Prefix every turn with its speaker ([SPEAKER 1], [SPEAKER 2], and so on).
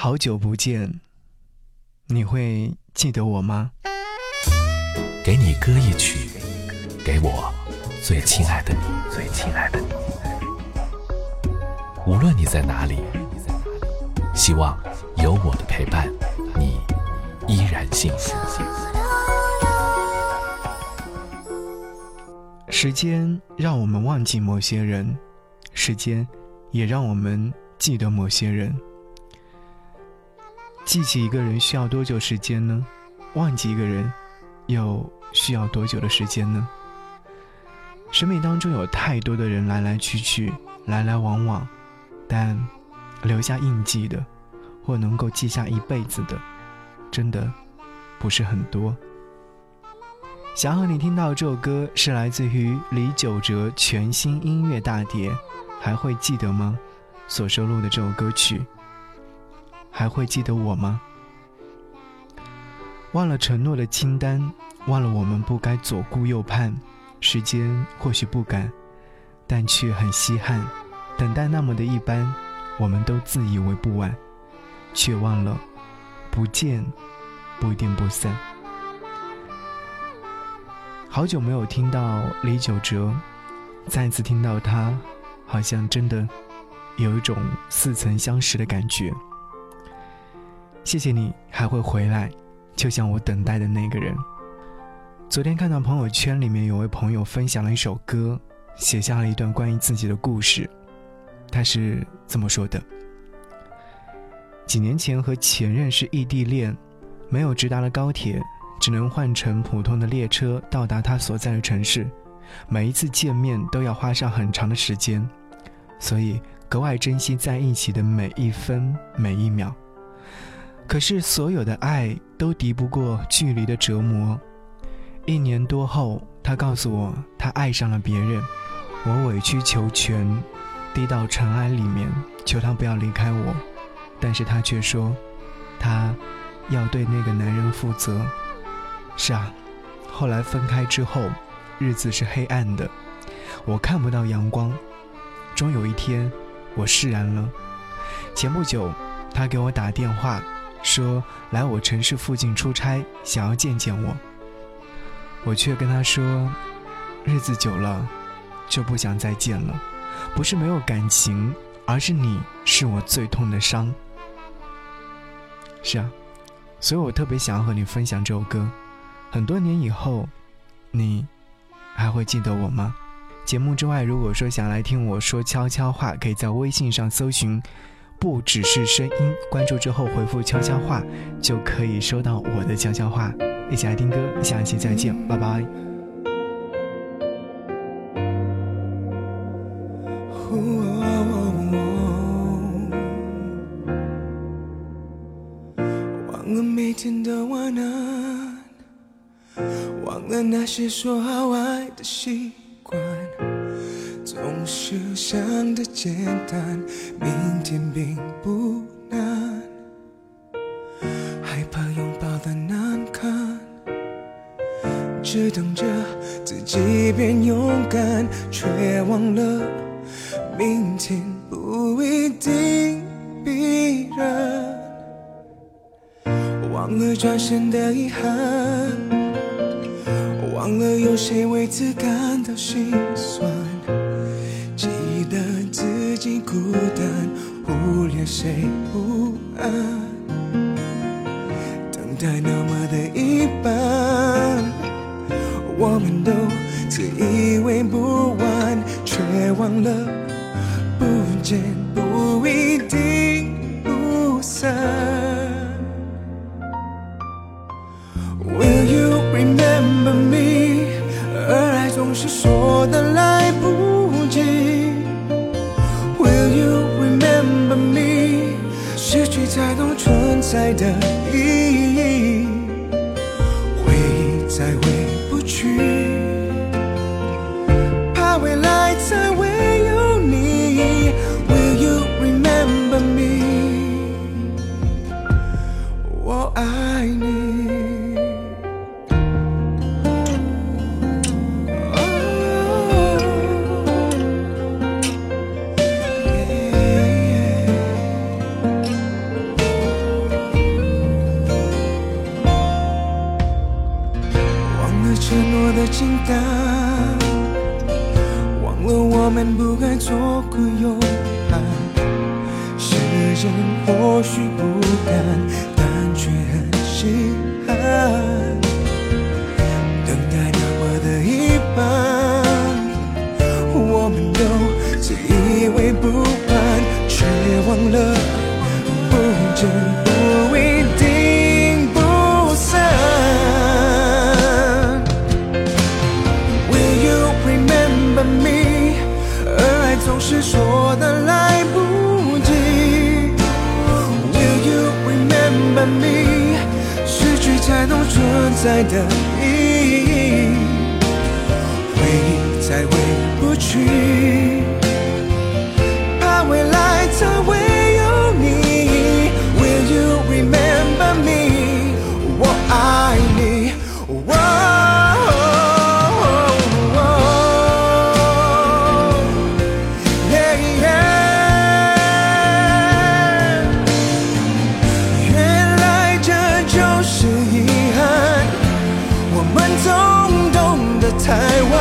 [SPEAKER 1] 好久不见，你会记得我吗？
[SPEAKER 2] 给你歌一曲，给我最亲爱的你，最亲爱的你。无论你在哪里，希望有我的陪伴，你依然幸福。
[SPEAKER 1] 时间让我们忘记某些人，时间也让我们记得某些人。记起一个人需要多久时间呢？忘记一个人又需要多久的时间呢？生命当中有太多的人来来去去，来来往往，但留下印记的，或能够记下一辈子的，真的不是很多。想和你听到这首歌，是来自于李玖哲全新音乐大碟《还会记得吗》所收录的这首歌曲。还会记得我吗？忘了承诺的清单，忘了我们不该左顾右盼。时间或许不赶，但却很稀罕。等待那么的一般，我们都自以为不晚，却忘了不见不一定不散。好久没有听到李玖哲，再次听到他，好像真的有一种似曾相识的感觉。谢谢你还会回来，就像我等待的那个人。昨天看到朋友圈里面有位朋友分享了一首歌，写下了一段关于自己的故事。他是这么说的：几年前和前任是异地恋，没有直达的高铁，只能换乘普通的列车到达他所在的城市。每一次见面都要花上很长的时间，所以格外珍惜在一起的每一分每一秒。可是，所有的爱都敌不过距离的折磨。一年多后，他告诉我，他爱上了别人。我委曲求全，低到尘埃里面，求他不要离开我。但是他却说，他要对那个男人负责。是啊，后来分开之后，日子是黑暗的，我看不到阳光。终有一天，我释然了。前不久，他给我打电话。说来我城市附近出差，想要见见我。我却跟他说，日子久了，就不想再见了。不是没有感情，而是你是我最痛的伤。是啊，所以我特别想要和你分享这首歌。很多年以后，你还会记得我吗？节目之外，如果说想来听我说悄悄话，可以在微信上搜寻。不只是声音，关注之后回复悄悄话，就可以收到我的悄悄话。一起来听歌，下期再见，拜拜。
[SPEAKER 3] 忘了那些说好爱的习惯。想的简单，明天并不难，害怕拥抱的难堪，只等着自己变勇敢，却忘了明天不一定必然，忘了转身的遗憾，忘了有谁为此感到心酸。谁不安，等待那么的一般，我们都自以为不完，却忘了不见不一定不散。Will you remember me？而爱总是说的来爱的意义，的简单，忘了我们不该做个勇敢。时间或许不甘，但却很稀罕。等待那么的一半，我们都自以为不凡，却忘了不见的太晚。